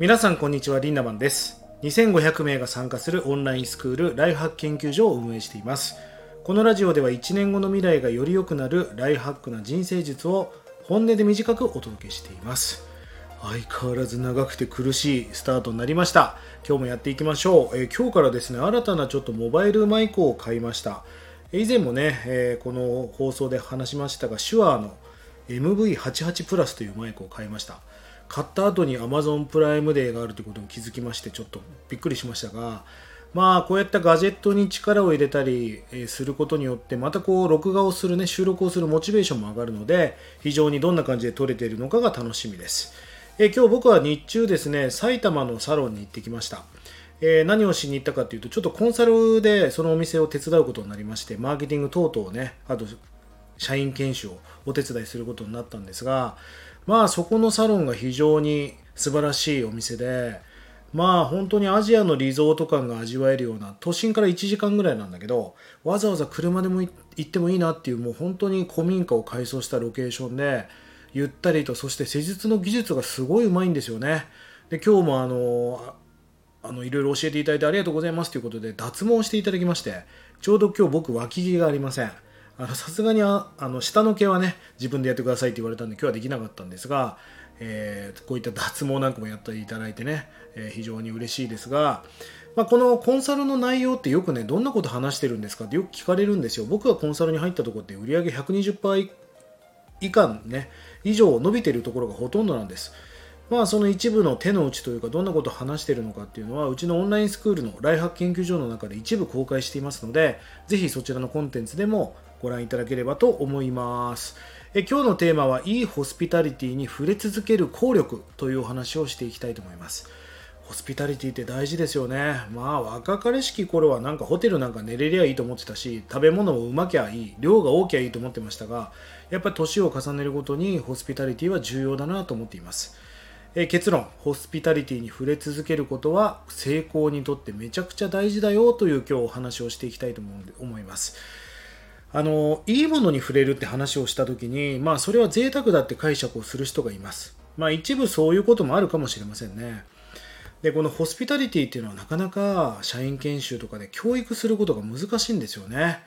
皆さんこんにちはリンダマンです。2500名が参加するオンラインスクールライフハック研究所を運営しています。このラジオでは1年後の未来がより良くなるライフハックな人生術を本音で短くお届けしています。相変わらず長くて苦しいスタートになりました。今日もやっていきましょう、えー、今日からですね新たなちょっとモバイルマイクを買いました。以前もね、えー、この放送で話しましたが手話の MV88 プラスというマイクを買いました。買った後に Amazon プライムデーがあるということに気づきましてちょっとびっくりしましたがまあこうやったガジェットに力を入れたりすることによってまたこう録画をするね収録をするモチベーションも上がるので非常にどんな感じで撮れているのかが楽しみです。え今日僕は日中ですね埼玉のサロンに行ってきました。え、何をしに行ったかというと、ちょっとコンサルでそのお店を手伝うことになりまして、マーケティング等々ね、あと社員研修をお手伝いすることになったんですが、まあそこのサロンが非常に素晴らしいお店で、まあ本当にアジアのリゾート感が味わえるような都心から1時間ぐらいなんだけどわざわざ車でも行ってもいいなっていうもう本当に古民家を改装したロケーションでゆったりとそして施術の技術がすごいうまいんですよね。で今日もあのあのいろいろ教えていただいてありがとうございますということで脱毛していただきましてちょうど今日僕脇毛がありません。さすがにあの下の毛はね自分でやってくださいって言われたんで今日はできなかったんですが、えー、こういった脱毛なんかもやっていただいてね、えー、非常に嬉しいですが、まあ、このコンサルの内容ってよくねどんなこと話してるんですかってよく聞かれるんですよ。僕がコンサルに入ったとこって売上120%以下ね以上伸びてるところがほとんどなんです。まあその一部の手の内というかどんなことを話しているのかっていうのはうちのオンラインスクールのライハック研究所の中で一部公開していますのでぜひそちらのコンテンツでもご覧いただければと思います。え今日のテーマはいいホスピタリティに触れ続ける効力というお話をしていきたいと思います。ホスピタリティって大事ですよね。まあ若かりしき頃はなんかホテルなんか寝れりゃいいと思ってたし食べ物もうまきゃいい量が多きゃいいと思ってましたがやっぱり年を重ねるごとにホスピタリティは重要だなと思っています。え結論。ホスピタリティに触れ続けることは成功にとってめちゃくちゃ大事だよという今日お話をしていきたいと思います。あのいいものに触れるって話をした時にまあそれは贅沢だって解釈をする人がいます。まあ一部そういうこともあるかもしれませんね。でこのホスピタリティっていうのはなかなか社員研修とかで教育することが難しいんですよね。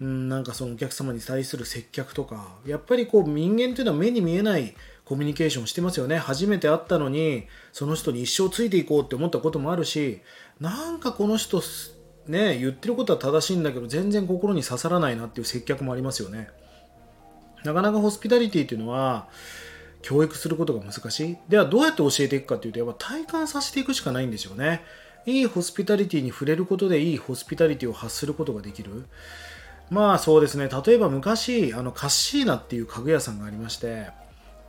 うんなんかそのお客様に対する接客とかやっぱりこう人間っていうのは目に見えないコミュニケーションしてますよね。初めて会ったのにその人に一生ついていこうって思ったこともあるしなんかこの人ね言ってることは正しいんだけど全然心に刺さらないなっていう接客もありますよね。なかなかホスピタリティっていうのは教育することが難しい。ではどうやって教えていくかっていうとやっぱ体感させていくしかないんですよね。いいホスピタリティに触れることでいいホスピタリティを発することができる。まあそうですね。例えば昔あのカッシーナっていう家具屋さんがありまして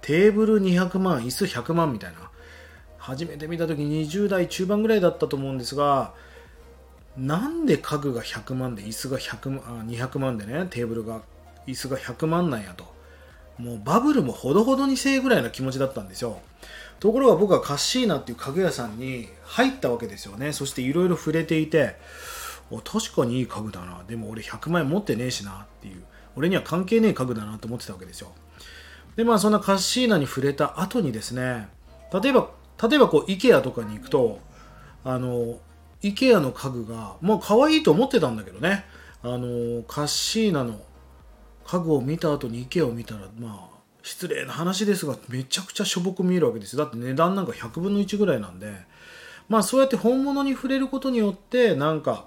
テーブル200万、椅子100万みたいな。初めて見た時20代中盤ぐらいだったと思うんですが、なんで家具が100万で椅子が100万あ200万でね、テーブルが、椅子が100万なんやと。もうバブルもほどほどにせえぐらいな気持ちだったんですよ。ところが僕はカッシーナっていう家具屋さんに入ったわけですよね。そしていろいろ触れていて、確かにいい家具だな。でも俺100万円持ってねえしなっていう。俺には関係ねえ家具だなと思ってたわけですよ。でまあそんなカッシーナに触れた後にですね例えば例えばこう IKEA とかに行くとあの IKEA の家具がもう可愛いと思ってたんだけどね。あのカッシーナの家具を見た後に IKEA を見たらまあ失礼な話ですがめちゃくちゃしょぼく見えるわけですよ。だって値段なんか100分の1ぐらいなんで。まあそうやって本物に触れることによってなんか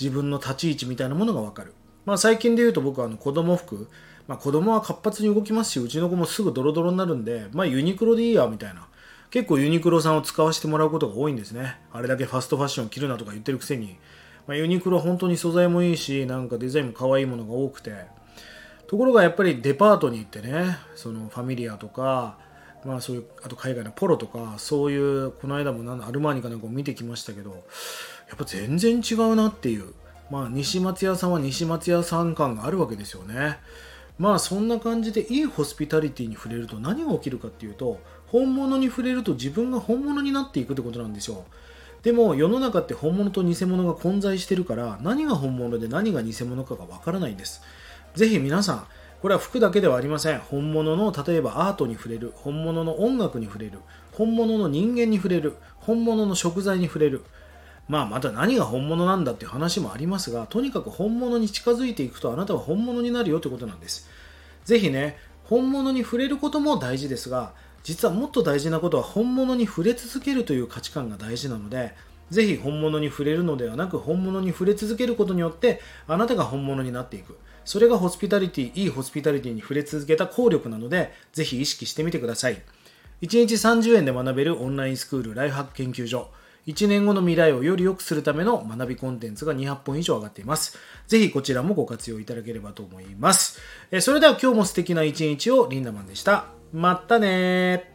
自分の立ち位置みたいなものがわかる。まあ最近で言うと僕はあの子供服。まあ、子供は活発に動きますしうちの子もすぐドロドロになるんで、まあ、ユニクロでいいやみたいな。結構ユニクロさんを使わせてもらうことが多いんですね。あれだけファストファッションを着るなとか言ってるくせに、まあ、ユニクロは本当に素材もいいしなんかデザインも可愛いものが多くて。ところがやっぱりデパートに行ってねそのファミリアとかまあそういうあと海外のポロとかそういうこの間もアルマーニかなんかを見てきましたけどやっぱ全然違うなっていう。まあ西松屋さんは西松屋さん感があるわけですよね。まあそんな感じでいいホスピタリティに触れると何が起きるかっていうと本物に触れると自分が本物になっていくってことなんですよ。でも世の中って本物と偽物が混在してるから何が本物で何が偽物かがわからないんです。ぜひ皆さんこれは服だけではありません。本物の例えばアートに触れる本物の音楽に触れる本物の人間に触れる本物の食材に触れるまあまた何が本物なんだっていう話もありますがとにかく本物に近づいていくとあなたは本物になるよということなんです。ぜひね本物に触れることも大事ですが実はもっと大事なことは本物に触れ続けるという価値観が大事なのでぜひ本物に触れるのではなく本物に触れ続けることによってあなたが本物になっていく。それがホスピタリティいいホスピタリティに触れ続けた効力なのでぜひ意識してみてください。1日30円で学べるオンラインスクールライフハック研究所。1年後の未来をより良くするための学びコンテンツが200本以上上がっています。ぜひこちらもご活用いただければと思います。えそれでは今日も素敵な一日をリンダマンでした。またね